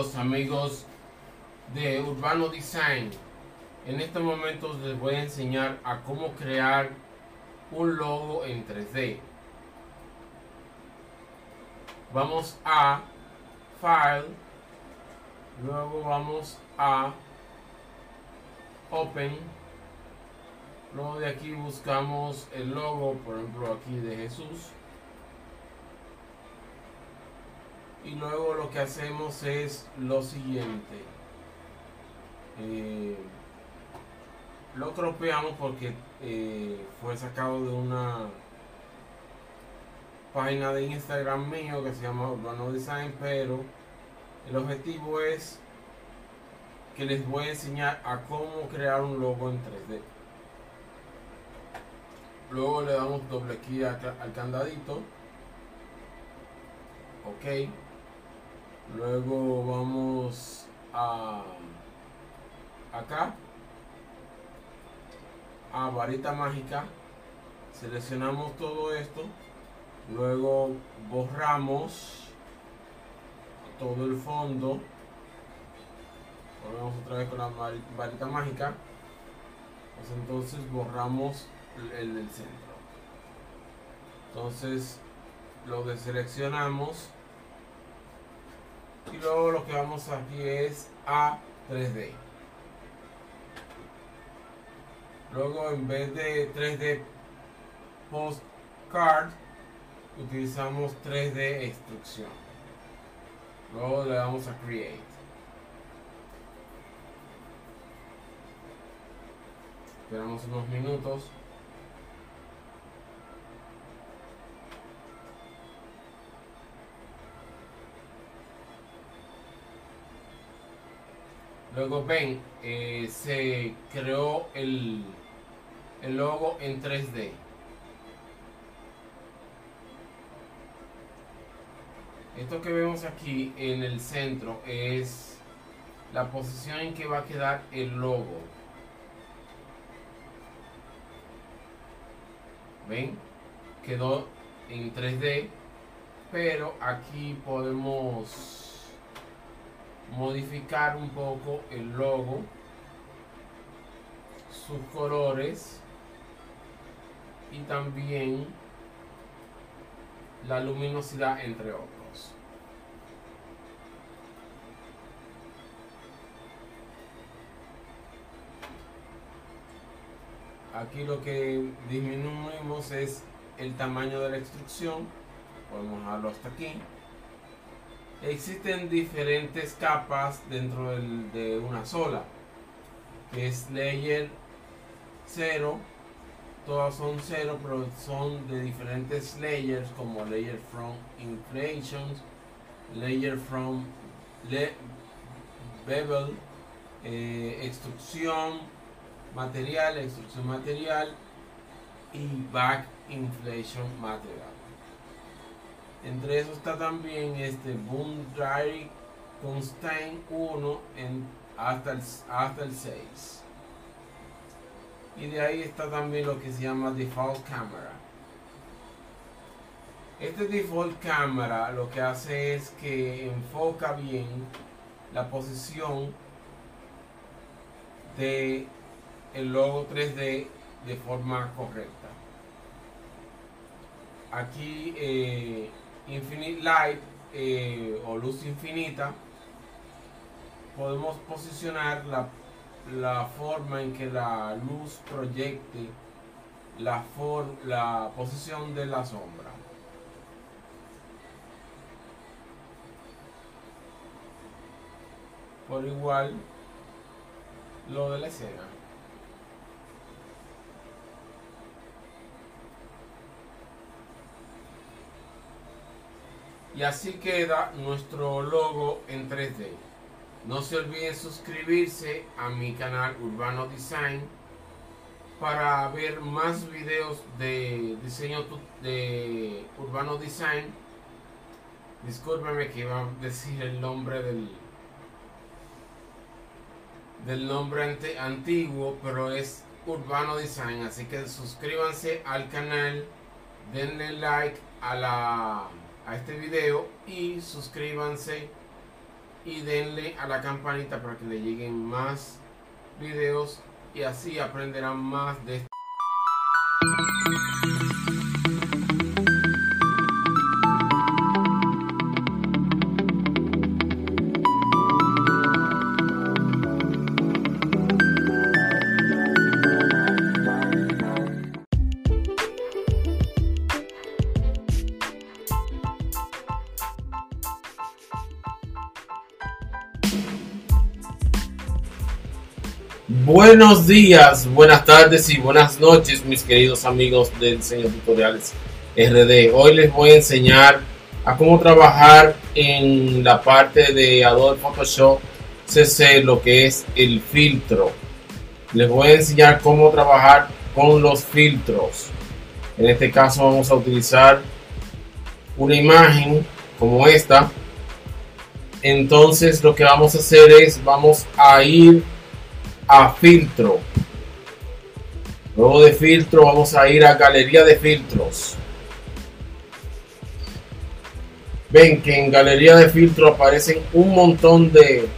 amigos de Urbano Design. En este momento les voy a enseñar a cómo crear un logo en 3D. Vamos a File, luego vamos a Open, luego de aquí buscamos el logo, por ejemplo aquí de Jesús. Y luego lo que hacemos es lo siguiente. Eh, lo cropeamos porque eh, fue sacado de una página de Instagram mío que se llama Urbano Design pero el objetivo es que les voy a enseñar a cómo crear un logo en 3D luego le damos doble clic al candadito. Ok luego vamos a acá a varita mágica. Seleccionamos todo esto. Luego borramos todo el fondo. Volvemos otra vez con la varita mágica. Pues entonces borramos el del centro. Entonces lo deseleccionamos y luego lo que vamos aquí es a 3D luego en vez de 3D postcard utilizamos 3D instrucción. Luego le damos a create. Esperamos unos minutos Luego ven, eh, se creó el, el logo en 3D. Esto que vemos aquí en el centro es la posición en que va a quedar el logo. ¿Ven? Quedó en 3D, pero aquí podemos modificar un poco el logo, sus colores y también la luminosidad entre otros. Aquí lo que disminuimos es el tamaño de la instrucción. Podemos dejarlo hasta aquí existen diferentes capas dentro de una sola que es layer 0 todas son 0 pero son de diferentes layers como layer from inflation layer from bevel eh, extrusión material extrusión material y back inflation material entre eso está también este Boom Dry Constant 1 en, hasta, el, hasta el 6. Y de ahí está también lo que se llama Default Camera. Este Default Camera lo que hace es que enfoca bien la posición de el logo 3D de forma correcta. Aquí eh, Infinite Light eh, o luz infinita, podemos posicionar la, la, forma en que la luz proyecte la, for, la posición de la sombra. Por igual lo de la escena. Y así queda nuestro logo en 3D. No se olviden suscribirse a mi canal Urbano Design para ver más videos de diseño de Urbano Design. Discúlpeme que iba a decir el nombre del del nombre antiguo, pero es Urbano Design, así que suscríbanse al canal, denle like a la a este video y suscríbanse y denle a la campanita para que le lleguen más videos y así aprenderán más de Buenos días, buenas tardes y buenas noches mis queridos amigos de Diseño Tutoriales RD. Hoy les voy a enseñar a cómo trabajar en la parte de Adobe Photoshop CC lo que es el filtro. Les voy a enseñar cómo trabajar con los filtros. En este caso vamos a utilizar una imagen como esta. Entonces lo que vamos a hacer es vamos a ir a filtro. Luego de filtro vamos a ir a galería de filtros. Ven que en galería de filtros aparecen un montón de,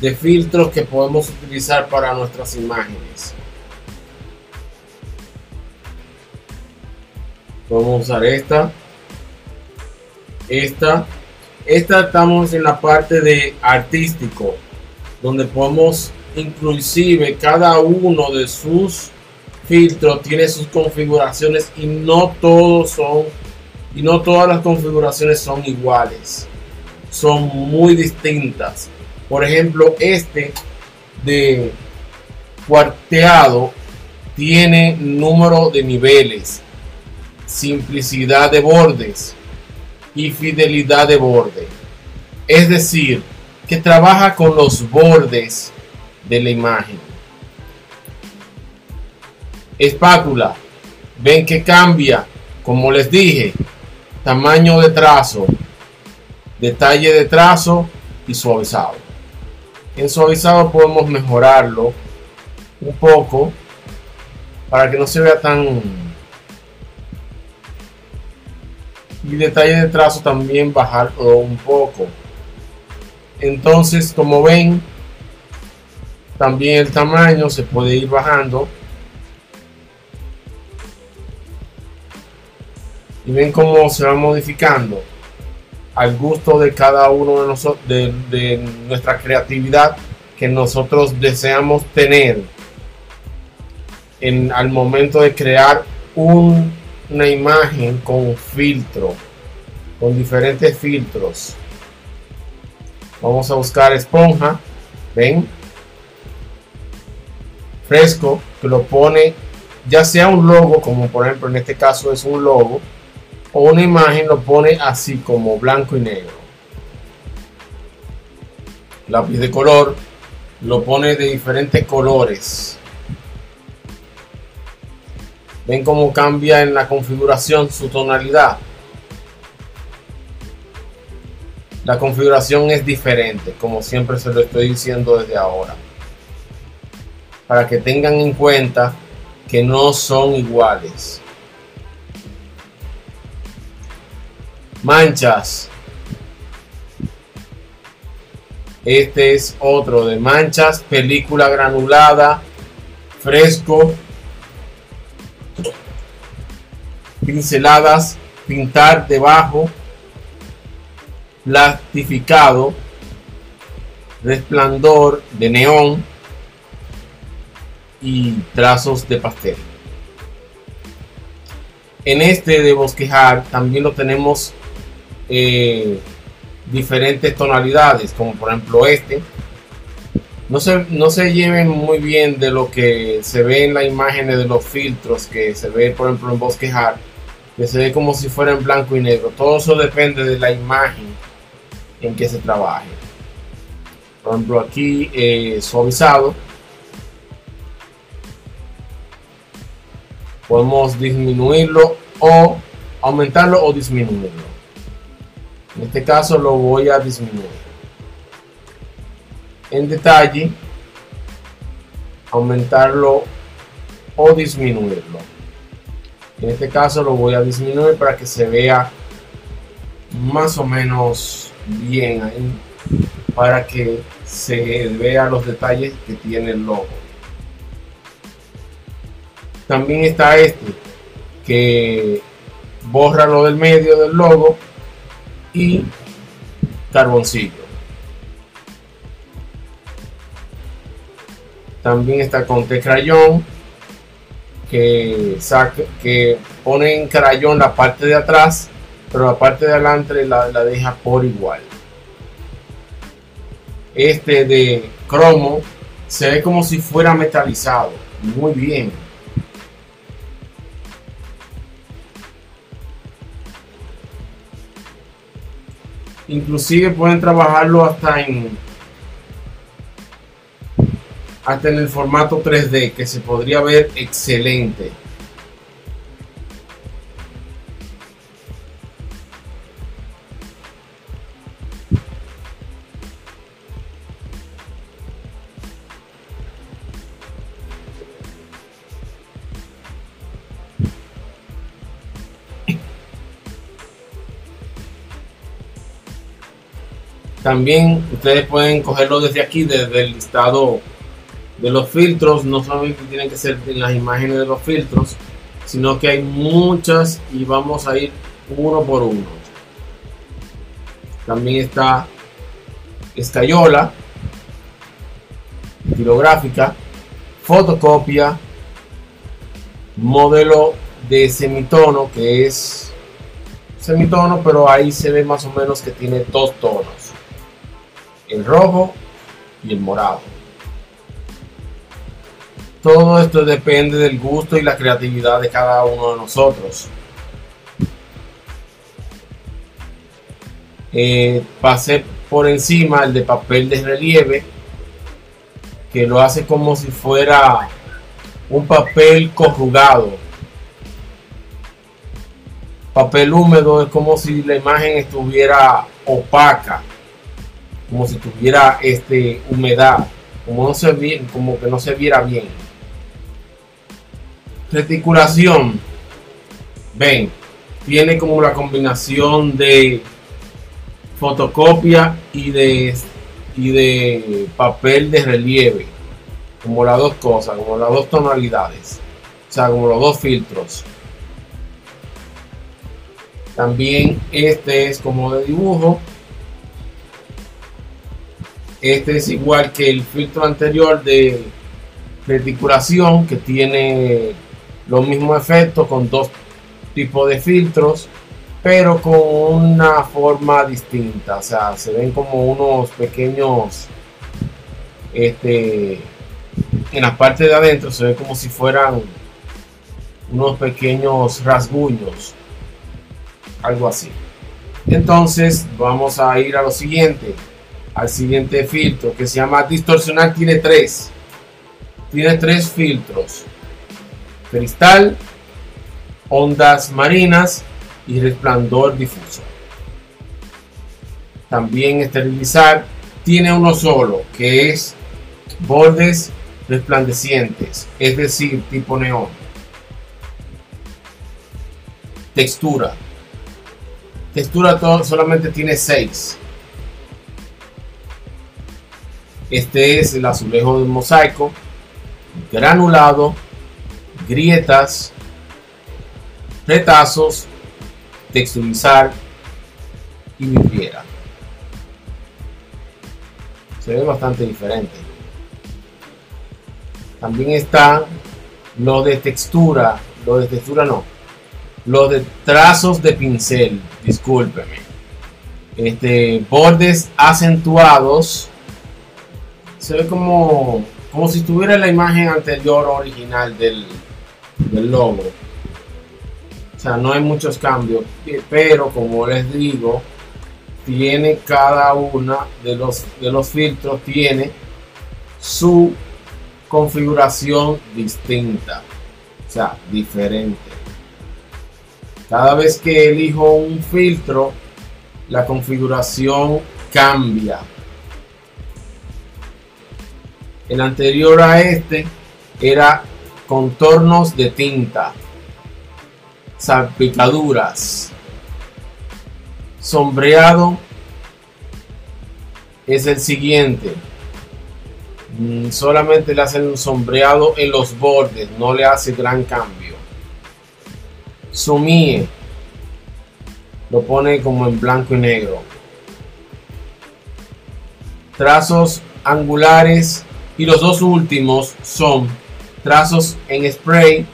de filtros que podemos utilizar para nuestras imágenes. Vamos a usar esta. Esta. Esta estamos en la parte de artístico. Donde podemos inclusive cada uno de sus filtros tiene sus configuraciones y no todos son y no todas las configuraciones son iguales. Son muy distintas. Por ejemplo este de cuarteado tiene número de niveles simplicidad de bordes y fidelidad de borde. Es decir que trabaja con los bordes de la imagen. Espátula, ven que cambia, como les dije, tamaño de trazo, detalle de trazo y suavizado. En suavizado podemos mejorarlo un poco para que no se vea tan y detalle de trazo también bajarlo un poco entonces como ven también el tamaño se puede ir bajando. Y ven cómo se va modificando al gusto de cada uno de nosotros, de, nuestra creatividad que nosotros deseamos tener en, al momento de crear una imagen con filtro, con diferentes filtros. Vamos a buscar esponja, ven, fresco que lo pone ya sea un logo como por ejemplo en este caso es un logo o una imagen lo pone así como blanco y negro. Lápiz de color lo pone de diferentes colores. Ven cómo cambia en la configuración su tonalidad. La configuración es diferente como siempre se lo estoy diciendo desde ahora para que tengan en cuenta que no son iguales. Manchas. Este es otro de manchas, película granulada, fresco, pinceladas, pintar debajo, plastificado, resplandor de neón, y trazos de pastel. En este de bosquejar también lo tenemos eh, diferentes tonalidades, como por ejemplo este. No se, no se lleven muy bien de lo que se ve en la imagen de los filtros que se ve por ejemplo en bosquejar, que se ve como si fuera en blanco y negro. Todo eso depende de la imagen en que se trabaje. Por ejemplo aquí eh, suavizado podemos disminuirlo o aumentarlo o disminuirlo. En este caso lo voy a disminuir. En detalle, aumentarlo o disminuirlo. En este caso lo voy a disminuir para que se vea más o menos bien ahí. para que se vea los detalles que tiene el logo. También está este que borra lo del medio del logo y carboncillo. También está con crayón que, saca, que pone en crayón la parte de atrás, pero la parte de adelante la, la deja por igual. Este de cromo se ve como si fuera metalizado. Muy bien. Inclusive pueden trabajarlo hasta en hasta en el formato 3D que se podría ver excelente. También ustedes pueden cogerlo desde aquí, desde el listado de los filtros. No solamente tienen que ser en las imágenes de los filtros, sino que hay muchas y vamos a ir uno por uno. También está escayola, estilográfica, fotocopia, modelo de semitono que es semitono, pero ahí se ve más o menos que tiene dos tonos el rojo y el morado. Todo esto depende del gusto y la creatividad de cada uno de nosotros. Eh, pasé por encima el de papel de relieve que lo hace como si fuera un papel corrugado papel húmedo es como si la imagen estuviera opaca como si tuviera este, humedad, como, no se, como que no se viera bien. Reticulación, ven, tiene como la combinación de fotocopia y de, y de papel de relieve, como las dos cosas, como las dos tonalidades, o sea, como los dos filtros. También este es como de dibujo este es igual que el filtro anterior de reticulación que tiene los mismos efectos con dos tipos de filtros pero con una forma distinta. O sea se ven como unos pequeños este en la parte de adentro se ve como si fueran unos pequeños rasguños algo así. Entonces vamos a ir a lo siguiente al siguiente filtro que se llama distorsionar. Tiene tres. Tiene tres filtros. Cristal, ondas marinas y resplandor difuso. También esterilizar tiene uno solo que es bordes resplandecientes, es decir, tipo neón. Textura. Textura todo, solamente tiene seis Este es el azulejo del mosaico, granulado, grietas, retazos, texturizar y vidriera. Se ve bastante diferente. También está lo de textura, lo de textura no, lo de trazos de pincel, discúlpeme. Este, bordes acentuados se ve como, como si tuviera la imagen anterior original del, del logo. O sea, no hay muchos cambios, pero como les digo, tiene cada una de los, de los filtros, tiene su configuración distinta, o sea, diferente. Cada vez que elijo un filtro, la configuración cambia. El anterior a este era contornos de tinta, salpicaduras, sombreado es el siguiente. Mm, solamente le hacen un sombreado en los bordes, no le hace gran cambio. Sumie lo pone como en blanco y negro. Trazos angulares y los dos últimos son trazos en spray.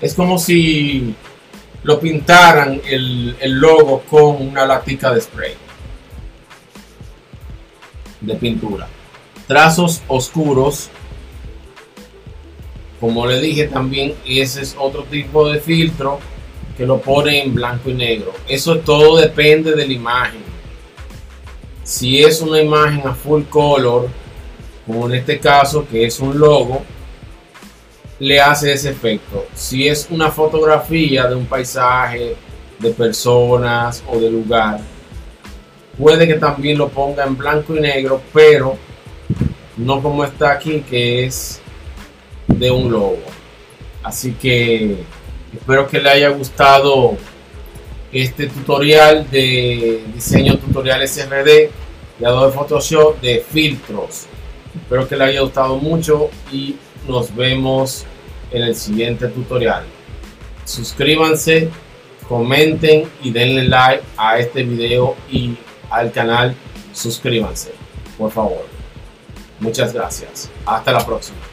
Es como si lo pintaran el, el logo con una latica de spray de pintura. Trazos oscuros. Como le dije también, ese es otro tipo de filtro que lo pone en blanco y negro. Eso todo depende de la imagen. Si es una imagen a full color, como en este caso que es un logo, le hace ese efecto. Si es una fotografía de un paisaje, de personas o de lugar, puede que también lo ponga en blanco y negro, pero no como está aquí, que es de un logo. Así que espero que le haya gustado este tutorial de diseño tutorial SRD de Adobe Photoshop de filtros. Espero que le haya gustado mucho y nos vemos en el siguiente tutorial. Suscríbanse, comenten y denle like a este video y al canal, suscríbanse, por favor. Muchas gracias. Hasta la próxima.